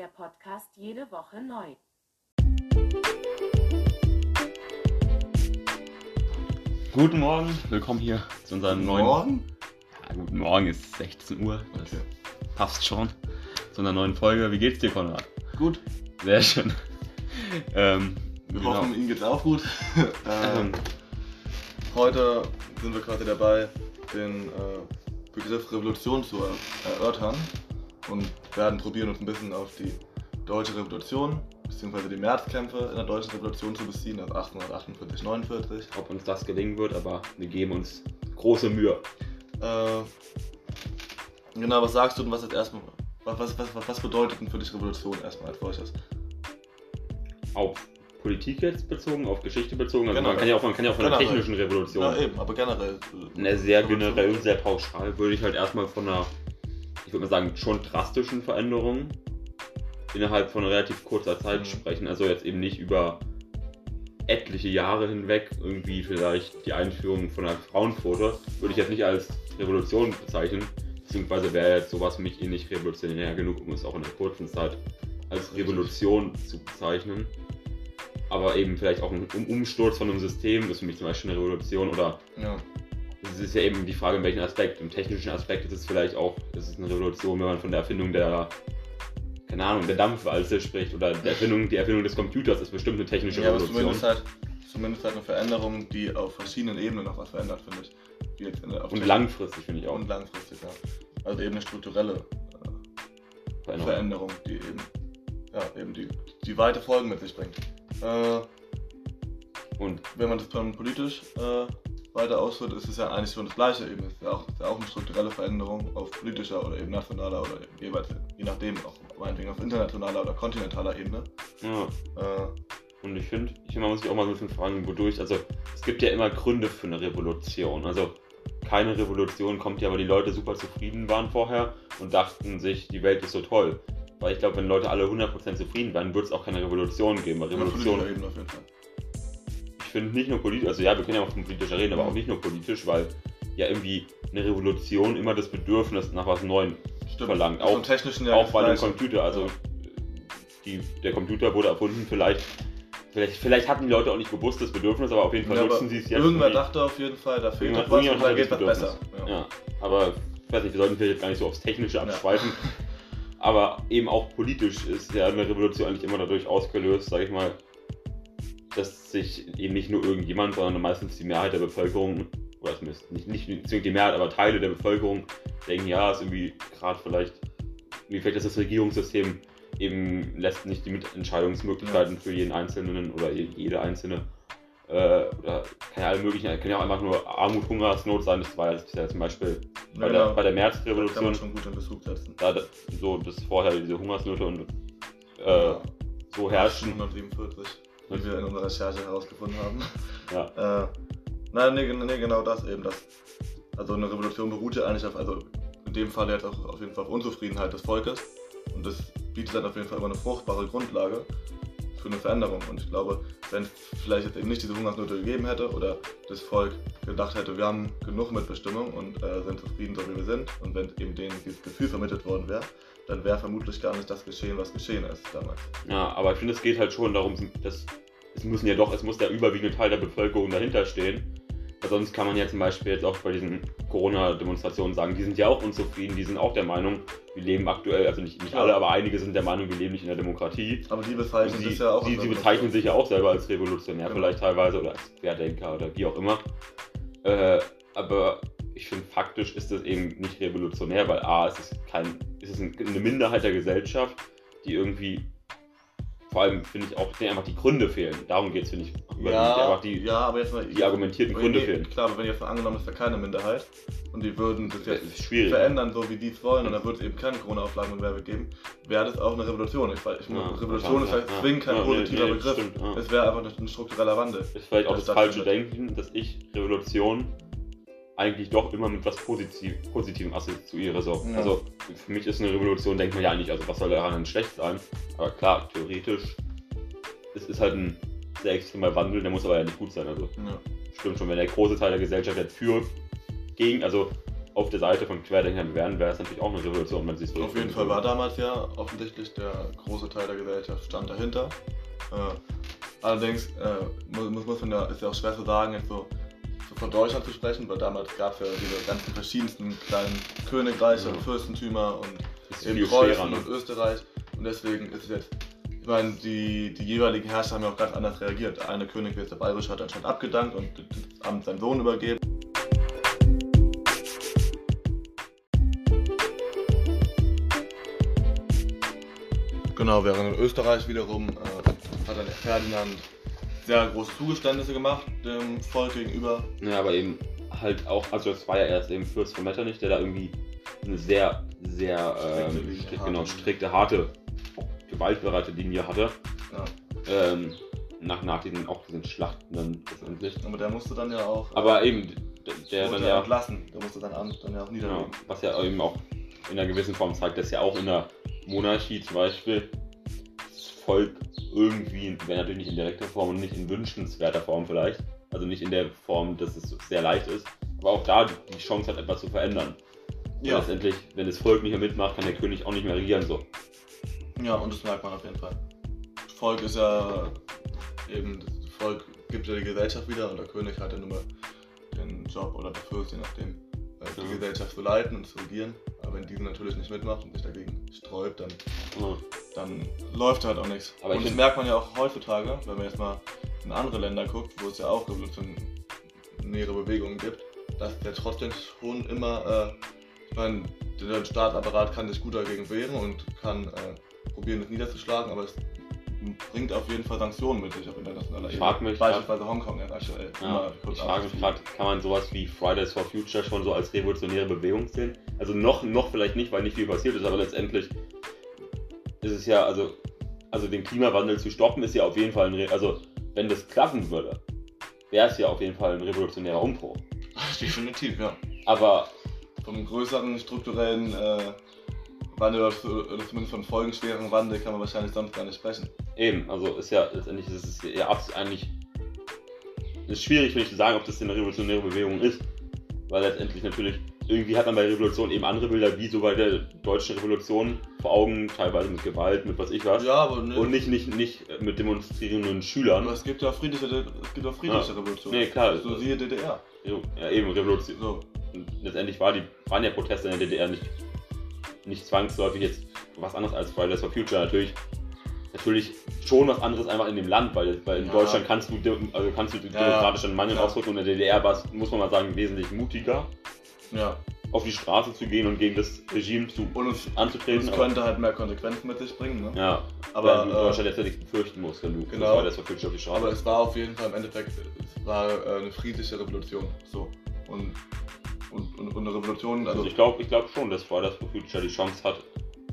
der Podcast jede Woche neu. Guten Morgen, willkommen hier zu unserem neuen. Morgen? Ja, guten Morgen, ist 16 Uhr. Das Okay. passt schon. Zu einer neuen Folge. Wie geht's dir, Konrad? Gut. Sehr schön. ähm, Wir genau. hoffen, Ihnen geht's auch gut. Ähm, ähm, heute sind wir quasi dabei, den äh, Begriff Revolution zu er erörtern und werden probieren, uns ein bisschen auf die deutsche Revolution bzw. die Märzkämpfe in der deutschen Revolution zu beziehen, also 1848, 49. ob uns das gelingen wird, aber wir geben uns große Mühe. Äh, genau, was sagst du denn, was jetzt erstmal, was, was, was, was bedeutet denn für dich Revolution erstmal als solches? Auf Politik jetzt bezogen, auf Geschichte bezogen. Also man kann ja auch, man kann ja auch von der Generell. technischen Revolution. Ja, eben, aber generell. Ne, sehr generell sehr pauschal würde ich halt erstmal von einer, ich würde mal sagen, schon drastischen Veränderung innerhalb von relativ kurzer Zeit Mhm. sprechen. Also jetzt eben nicht über etliche Jahre hinweg, irgendwie vielleicht die Einführung von einer Frauenquote, würde ich jetzt nicht als Revolution bezeichnen, beziehungsweise wäre jetzt sowas für mich eh nicht revolutionär genug, um es auch in einer kurzen Zeit als Revolution zu bezeichnen. Aber eben vielleicht auch ein Um- Umsturz von einem System ist für mich zum Beispiel eine Revolution oder Ja. Es ist ja eben die Frage, in welchem Aspekt. Im technischen Aspekt ist es vielleicht auch, ist es eine Revolution, wenn man von der Erfindung der, keine Ahnung, der Dampfwalze spricht oder der Erfindung, die Erfindung des Computers ist bestimmt eine technische Ja, aber Revolution. zumindest halt, zumindest halt eine Veränderung, die auf verschiedenen Ebenen noch was verändert, finde ich. Und langfristig finde ich auch Und langfristig, ja. Also eben eine strukturelle äh, Veränderung. Veränderung, die eben, ja, eben die, die weite Folgen mit sich bringt. Äh, Und wenn man das dann politisch äh, weiter ausführt, ist es ja eigentlich schon das Gleiche eben. Es ist ja auch, ist ja auch eine strukturelle Veränderung auf politischer oder eben nationaler oder eben jeweils, je nachdem, auch meinetwegen auf internationaler oder kontinentaler Ebene. ja, Äh, und ich finde, ich find, man muss sich auch mal so ein bisschen fragen, wodurch, also es gibt ja immer Gründe für eine Revolution. Also keine Revolution kommt ja, weil die Leute super zufrieden waren vorher und dachten sich, die Welt ist so toll. Weil ich glaube, wenn Leute alle 100% zufrieden wären, würde es auch keine Revolution geben. Weil Revolution auf jeden Fall. Ich finde nicht nur politisch, also ja, wir können ja auch von politischer reden, aber auch nicht nur politisch, weil ja irgendwie eine Revolution immer das Bedürfnis nach was Neuem Stimmt. verlangt. Auch, technischen ja auch bei dem. Computer. Also Ja. die, der Computer wurde erfunden, vielleicht, vielleicht, vielleicht hatten die Leute auch nicht bewusst das Bedürfnis, aber auf jeden Fall Ja, nutzen sie es jetzt. Irgendwer dachte auf jeden Fall, da fehlt was und da geht was besser. Ja. Aber ich weiß nicht, wir sollten vielleicht jetzt gar nicht so aufs Technische abschweifen. Aber eben auch politisch ist ja eine Revolution eigentlich immer dadurch ausgelöst, sage ich mal, dass sich eben nicht nur irgendjemand, sondern meistens die Mehrheit der Bevölkerung, oder zumindest nicht, nicht zwingend die Mehrheit, aber Teile der Bevölkerung denken, ja, ist irgendwie gerade vielleicht, wie vielleicht ist das Regierungssystem eben lässt nicht die Mitentscheidungsmöglichkeiten für jeden Einzelnen oder jede Einzelne äh, oder kann ja alle möglichen, kann ja auch einfach nur Armut, Hungersnot sein. Das war ja, ja zum Beispiel bei, Ja, der, genau. bei der Da kann man Märzrevolution, schon gut in Bezug setzen. da das, so das vorher diese Hungersnöte und äh, Ja. so herrschen. 147, wie wir in unserer Recherche herausgefunden haben. Ja. Äh, nein, nee, nee, genau das eben. Das, also eine Revolution beruht ja eigentlich auf, also in dem Fall jetzt auch auf jeden Fall auf Unzufriedenheit des Volkes. Und das bietet dann auf jeden Fall immer eine fruchtbare Grundlage für eine Veränderung. Und ich glaube, wenn es vielleicht jetzt eben nicht diese Hungersnöte gegeben hätte oder das Volk gedacht hätte, wir haben genug Mitbestimmung und äh, sind zufrieden, so wie wir sind, und wenn eben denen dieses Gefühl vermittelt worden wäre, dann wäre vermutlich gar nicht das geschehen, was geschehen ist damals. Ja, aber ich finde, es geht halt schon darum, dass es müssen ja doch, es muss der überwiegende Teil der Bevölkerung dahinter stehen. Weil sonst kann man ja zum Beispiel jetzt auch bei diesen Corona-Demonstrationen sagen, die sind ja auch unzufrieden, die sind auch der Meinung, wir leben aktuell, also nicht, nicht alle, aber einige sind der Meinung, wir leben nicht in der Demokratie. Aber die bezeichnen sie, das ja auch sie Revolution. bezeichnen sich ja auch selber als revolutionär, Genau. vielleicht teilweise, oder als Querdenker oder wie auch immer. Äh, aber ich finde, faktisch ist das eben nicht revolutionär, weil A, es ist, kein, es ist ein, eine Minderheit der Gesellschaft, die irgendwie, vor allem finde ich auch, denen einfach die Gründe fehlen. Darum geht es, finde ich, überwiegend. Ja, einfach die, ja, aber jetzt mal. die argumentierten Gründe nee, fehlen. Klar, aber wenn jetzt mal angenommen, es wäre keine Minderheit und die würden das jetzt ist schwierig. verändern, so wie die es wollen, und dann würde es eben keine Corona-Auflagen und Werbe geben, wäre das auch eine Revolution. Ich, ich, Ja, Revolution ist halt ja, zwingend kein positiver nee, Begriff. stimmt. Es wäre einfach ein struktureller Wandel. ist vielleicht auch das das, falsche stattfindet. Denken, dass ich Revolution eigentlich doch immer mit was Positiv, Positivem assoziiere. So. Ja. Also für mich ist eine Revolution, denkt man ja eigentlich, also was soll daran denn schlecht sein? Aber klar, theoretisch, es ist halt ein sehr extremer Wandel, der muss aber ja nicht gut sein. Also Ja. stimmt schon, wenn der große Teil der Gesellschaft jetzt für, gegen, also auf der Seite von Querdenkern wären, wäre es natürlich auch eine Revolution, wenn sie es Auf jeden Fall war damals ja offensichtlich der große Teil der Gesellschaft stand dahinter. Äh, allerdings äh, muss, muss man ja, ist ja auch schwer zu sagen, jetzt so, so von Deutschland zu sprechen, weil damals gab es ja diese ganzen verschiedensten kleinen Königreiche Ja. und Fürstentümer und eben viel schwerer. Preußen Ne? und Österreich. Und deswegen ist es jetzt, ich meine, die, die jeweiligen Herrscher haben ja auch ganz anders reagiert. Der eine König, der Bayerische, hat anscheinend abgedankt und das Amt seinem Sohn übergeben. Genau, während in Österreich wiederum äh, hat dann Ferdinand sehr große Zugeständnisse gemacht dem Volk gegenüber. Ja, aber eben halt auch, also das war ja erst eben Fürst von Metternich, der da irgendwie eine sehr, sehr Strikte ähm, Linie, strikt, harte genau, strikte, harte, gewaltbereite Linie hatte. Ja. Ähm, nach, nach diesen, auch diesen Schlachten dann letztendlich. Aber der musste dann ja auch Aber eben, der wurde dann ja, entlassen. Der musste Amt dann ja auch genau, niederlegen. was ja eben auch in einer gewissen Form zeigt, dass ja auch in der Monarchie zum Beispiel Volk irgendwie, wenn natürlich nicht in direkter Form und nicht in wünschenswerter Form vielleicht, also nicht in der Form, dass es sehr leicht ist, aber auch da die Chance hat, etwas zu verändern. Ja. Und letztendlich, wenn das Volk nicht mehr mitmacht, kann der König auch nicht mehr regieren so. Ja, und das merkt man auf jeden Fall. Das Volk ist ja eben, das Volk gibt ja die Gesellschaft wieder und der König hat ja nur mal den Job oder der Fürst, je nachdem, äh, die Ja. Gesellschaft zu leiten und zu regieren. Aber wenn diese natürlich nicht mitmacht und sich dagegen sträubt, dann, Ja. dann läuft halt auch nichts. Aber und das merkt man ja auch heutzutage, wenn man jetzt mal in andere Länder guckt, wo es ja auch revolutionäre Bewegungen gibt, dass der trotzdem schon immer, äh, ich meine, der Staatsapparat kann sich gut dagegen wehren und kann äh, probieren, es niederzuschlagen, aber es bringt auf jeden Fall Sanktionen mit sich auf internationaler mich Beispielsweise Hongkong jetzt aktuell. Ja, ich frage mich gerade, kann man sowas wie Fridays for Future schon so als revolutionäre Bewegung sehen? Also noch, noch vielleicht nicht, weil nicht viel passiert ist, aber letztendlich ist es ja, also, also den Klimawandel zu stoppen, ist ja auf jeden Fall ein, Re also wenn das klappen würde, wäre es ja auf jeden Fall ein revolutionärer Umbruch. Definitiv, ja. Aber Vom größeren strukturellen äh, Wandel oder zu- oder zumindest vom folgenschweren Wandel kann man wahrscheinlich sonst gar nicht sprechen. eben, also ist ja letztendlich ist es ja abs- eigentlich ist schwierig, finde ich, zu sagen, ob das eine revolutionäre Bewegung ist, weil letztendlich natürlich irgendwie hat man bei Revolution eben andere Bilder, wie so bei der deutschen Revolution vor Augen, teilweise mit Gewalt, mit was ich was. Ja, aber ne, Und nicht, nicht, nicht mit demonstrierenden Schülern. aber es gibt ja friedliche, es gibt auch friedliche Ja. Revolutionen. Nee, klar. So siehe DDR. Ja, eben Revolution. So. Und letztendlich war die, waren ja Proteste in der DDR nicht, nicht zwangsläufig jetzt was anderes als Fridays for Future. Natürlich, natürlich schon was anderes einfach in dem Land, weil, weil in Ja. Deutschland kannst du, also kannst du demokratisch deine Meinung klar. ausdrücken und in der DDR war es, muss man mal sagen, wesentlich mutiger, Ja. auf die Straße zu gehen und gegen das Regime zu, Und es, anzutreten. es könnte halt mehr Konsequenzen mit sich bringen, ne? ja, Aber, aber in äh, Deutschland jetzt ja nichts befürchten musst, wenn du Genau. Fridays for Future auf die Straße Aber es war auf jeden Fall im Endeffekt, es war äh, eine friedliche Revolution. So. Und, und, und, und eine Revolution, Also also. ich glaube ich glaub schon, dass Fridays for Future die Chance hat,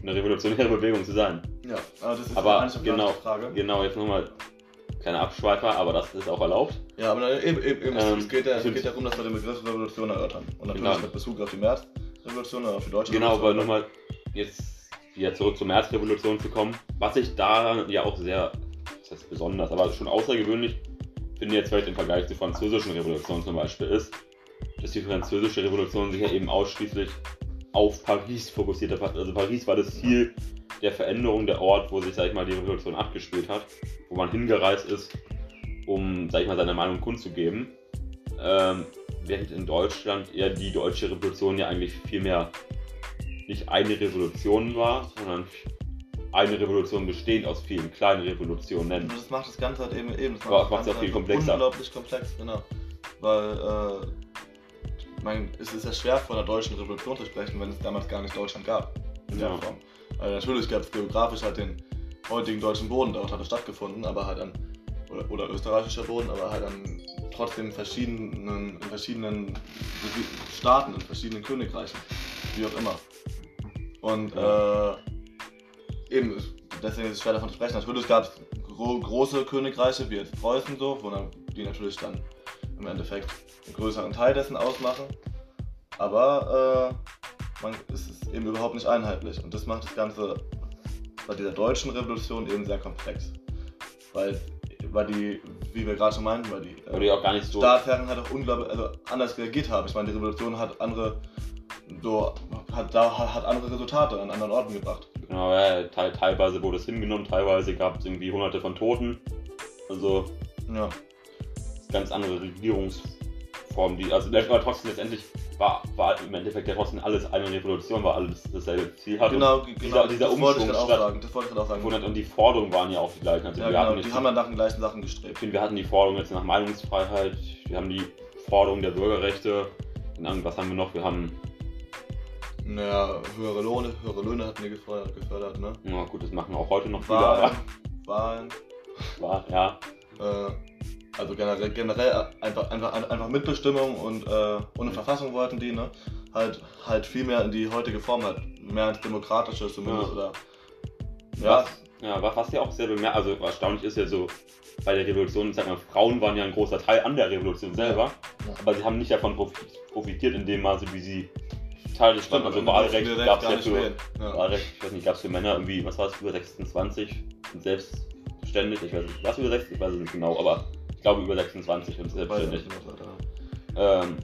eine revolutionäre Bewegung zu sein. ja, aber das ist Aber eine genau, Frage. genau, jetzt nochmal keine Abschweifer, aber das ist auch erlaubt. Ja, aber dann eben, eben, eben Ähm, es, geht ja, es geht darum, dass wir den Begriff Revolution erörtern. Und natürlich Genau. mit Bezug auf die Märzrevolution oder auf die deutsche Genau, aber Revolution. nochmal jetzt wieder zurück zur Märzrevolution zu kommen. Was ich da ja auch sehr, das heißt besonders, aber schon außergewöhnlich finde jetzt vielleicht im Vergleich zur französischen Revolution zum Beispiel ist, dass die französische Revolution sich ja eben ausschließlich auf Paris fokussiert hat. Also Paris war das Ziel der Veränderung, der Ort, wo sich, sag ich mal, die Revolution abgespielt hat, wo man hingereist ist, um, sag ich mal, seine Meinung kundzugeben. Ähm, während in Deutschland eher die deutsche Revolution ja eigentlich viel mehr nicht eine Revolution war, sondern eine Revolution bestehend aus vielen kleinen Revolutionen. Und das macht das Ganze halt eben, eben das Aber das macht's Ganze auch viel halt komplexer. Unglaublich komplex, genau. Weil, äh, ich mein, es ist ja schwer von einer deutschen Revolution zu sprechen, wenn es damals gar nicht Deutschland gab. In der Ja. Form. Also natürlich gab es geografisch halt den heutigen deutschen Boden, dort hat es stattgefunden, aber halt an, oder, oder österreichischer Boden, aber halt an trotzdem verschiedenen, in verschiedenen Staaten, in verschiedenen Königreichen, wie auch immer. Und äh, eben, es- deswegen ist es schwer davon zu sprechen. Natürlich gab es gro große Königreiche, wie jetzt Preußen so, wo dann, die natürlich dann im Endeffekt einen größeren Teil dessen ausmachen. Aber äh, man, es ist eben überhaupt nicht einheitlich. Und das macht das Ganze bei dieser deutschen Revolution eben sehr komplex. Weil, weil die, wie wir gerade schon meinten, weil die, äh, Weil die auch gar nicht so. Staatsherren halt auch unglaublich, also anders reagiert haben. Ich meine, die Revolution hat andere so hat da hat andere Resultate an anderen Orten gebracht. Genau, ja, te teilweise wurde es hingenommen, teilweise gab es irgendwie hunderte von Toten. Also Ja. Ganz andere Regierungsformen, die, also aber trotzdem letztendlich war, war im Endeffekt ja trotzdem alles eine Revolution, weil alles dasselbe Ziel hatte. Genau, dieser- genau. dieser das wollte ich Umschwung auch sagen. Das wollte ich gerade auch sagen. Und, die Forderungen waren ja auch die gleichen. Also ja, wir, genau, hatten die haben ja nach den gleichen Sachen gestrebt. ich finde, wir hatten die Forderung jetzt nach Meinungsfreiheit, wir haben die Forderung der Bürgerrechte, und dann, was haben wir noch? Wir haben, Naja, höhere Löhne, höhere Löhne hatten die gefördert, gefördert ne? na gut, das machen auch heute noch viele, Wahlen, aber Wahlen, war, ja, äh, also generell, generell einfach, einfach, einfach Mitbestimmung und äh, ohne Verfassung wollten die, ne? Halt, halt viel mehr in die heutige Form, halt mehr ins Demokratische zumindest, Ja. oder? Ja, Was, ja, wa- was ja auch sehr bemerkt, also erstaunlich ist ja so, bei der Revolution, sag mal, Frauen waren ja ein großer Teil an der Revolution selber, Ja. aber sie haben nicht davon profit- profitiert in dem Maße, wie sie Teil des Standes, also und Wahlrecht gab es ja für. Ja. Wahlrecht, ich weiß nicht, gab es für Männer irgendwie, was war es, über 26 und selbstständig, ich weiß nicht, was über 60, ich weiß es nicht genau, aber ich glaube über 26 und selbstständig. weiter. Ähm,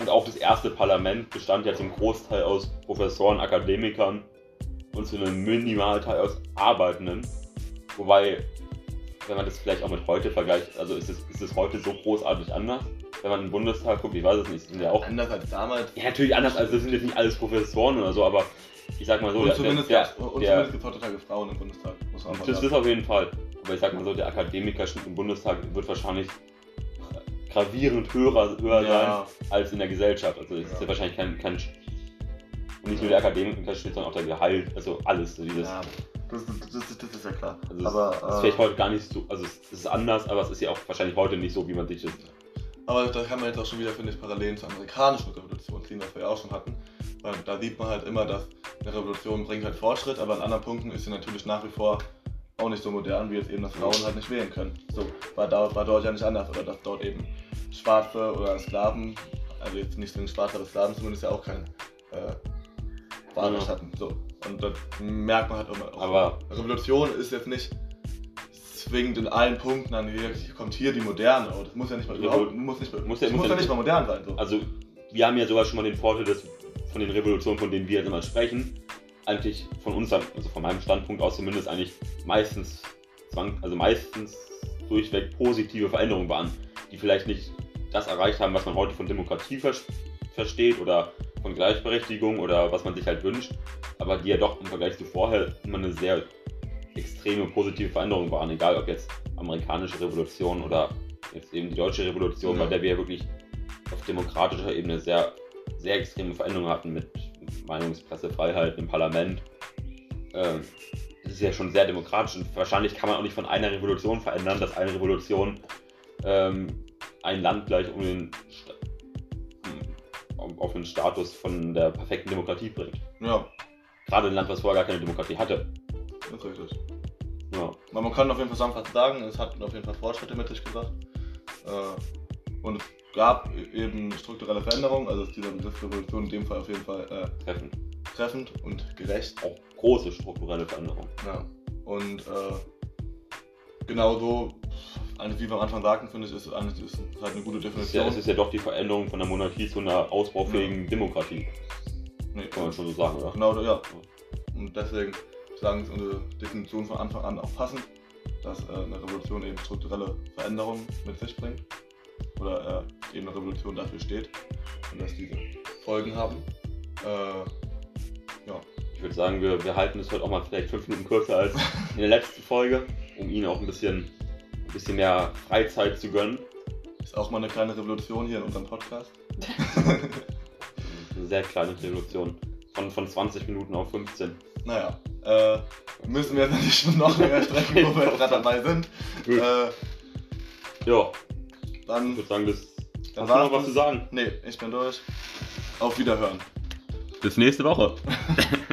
und auch das erste Parlament bestand ja zum Großteil aus Professoren, Akademikern und zu einem Minimalteil aus Arbeitenden. Wobei, wenn man das vielleicht auch mit heute vergleicht, also ist es, ist es heute so großartig anders? Wenn man in den Bundestag guckt, ich weiß es nicht, sind ja auch. Anders als damals. Ja, natürlich anders, also das sind jetzt nicht alles Professoren oder so, aber ich sag mal so, und zumindest der, und zumindest gibt es heutzutage Frauen im Bundestag, muss man das ist auf jeden Fall. Aber ich sag mal so, der Akademikerschnitt im Bundestag wird wahrscheinlich gravierend höher, höher sein ja, als in der Gesellschaft. Also es ist Ja. ja wahrscheinlich kein, kein und nicht nur der Akademikerschnitt, sondern auch der Gehalt, also alles. So dieses, ja, das, das, das, das ist ja klar. also es aber, ist äh, vielleicht heute gar nicht so, also es, es ist anders, aber es ist ja auch wahrscheinlich heute nicht so, wie man sich das. Aber da kann man jetzt auch schon wieder, finde ich, Parallelen zur amerikanischen Revolution ziehen, was wir ja auch schon hatten. Weil da sieht man halt immer, dass eine Revolution bringt halt Fortschritt, aber an anderen Punkten ist sie natürlich nach wie vor auch nicht so modern, wie jetzt eben, dass Frauen halt nicht wählen können. So, war, da, war dort ja nicht anders. Oder dass dort eben Schwarze oder Sklaven, also jetzt nicht zwingend Schwarze, aber Sklaven zumindest ja auch kein äh, Wahlrecht Ja. hatten. So. Und das merkt man halt immer. Auch. Aber- Revolution ist jetzt nicht zwingend in allen Punkten an, hier kommt hier die moderne. Aber das muss ja nicht mal, überhaupt, muss nicht, muss ja- muss ja ja nicht mal modern sein. So. Also wir haben ja sogar schon mal den Vorteil, dass von den Revolutionen, von denen wir jetzt immer sprechen, eigentlich von unserem, also von meinem Standpunkt aus zumindest eigentlich meistens zwang, also meistens durchweg positive Veränderungen waren, die vielleicht nicht das erreicht haben, was man heute von Demokratie ver versteht oder von Gleichberechtigung oder was man sich halt wünscht, aber die ja doch im Vergleich zu vorher immer eine sehr extreme positive Veränderung waren, egal ob jetzt amerikanische Revolution oder jetzt eben die deutsche Revolution, Ja. bei der wir ja wirklich auf demokratischer Ebene sehr, sehr extreme Veränderungen hatten mit Meinungspressefreiheit im Parlament. Ähm, das ist ja schon sehr demokratisch und wahrscheinlich kann man auch nicht von einer Revolution verändern, dass eine Revolution ähm, ein Land gleich um den Sta- auf den Status von der perfekten Demokratie bringt. Ja, Gerade ein Land, was vorher gar keine Demokratie hatte. das ist richtig. Ja. Aber man kann auf jeden Fall zusammenfassend sagen, es hat auf jeden Fall Fortschritte mit sich gebracht. Äh, und gab eben strukturelle Veränderungen, also ist dieser Begriff Revolution in dem Fall auf jeden Fall äh, Treffen. treffend und gerecht. Auch große strukturelle Veränderungen. Ja. Und äh, genauso, eigentlich wie wir am Anfang sagten, finde ich, ist es eigentlich ist halt eine gute Es ist, ja, Definition. es ist ja doch die Veränderung von der Monarchie zu einer ausbaufähigen Demokratie, nee, kann man schon so sagen, oder? Genau, ja. Und deswegen sagen ist unsere Definition von Anfang an auch passend, dass äh, eine Revolution eben strukturelle Veränderungen mit sich bringt. Oder äh, eben eine Revolution dafür steht und dass diese Folgen haben. Äh, Ich würde sagen, wir, wir halten es heute auch mal vielleicht fünf Minuten kürzer als in der letzten Folge, um Ihnen auch ein bisschen, ein bisschen mehr Freizeit zu gönnen. ist auch mal eine kleine Revolution hier in unserem Podcast. Eine sehr kleine Revolution. Von, von 20 Minuten auf 15. Naja, äh, müssen wir jetzt nicht noch mehr strecken, wo wir gerade dabei sind. Äh, Ja, ich dann, würde sagen, das. dann Hast du noch was zu sagen? Nee, ich bin durch. Auf Wiederhören. Bis nächste Woche.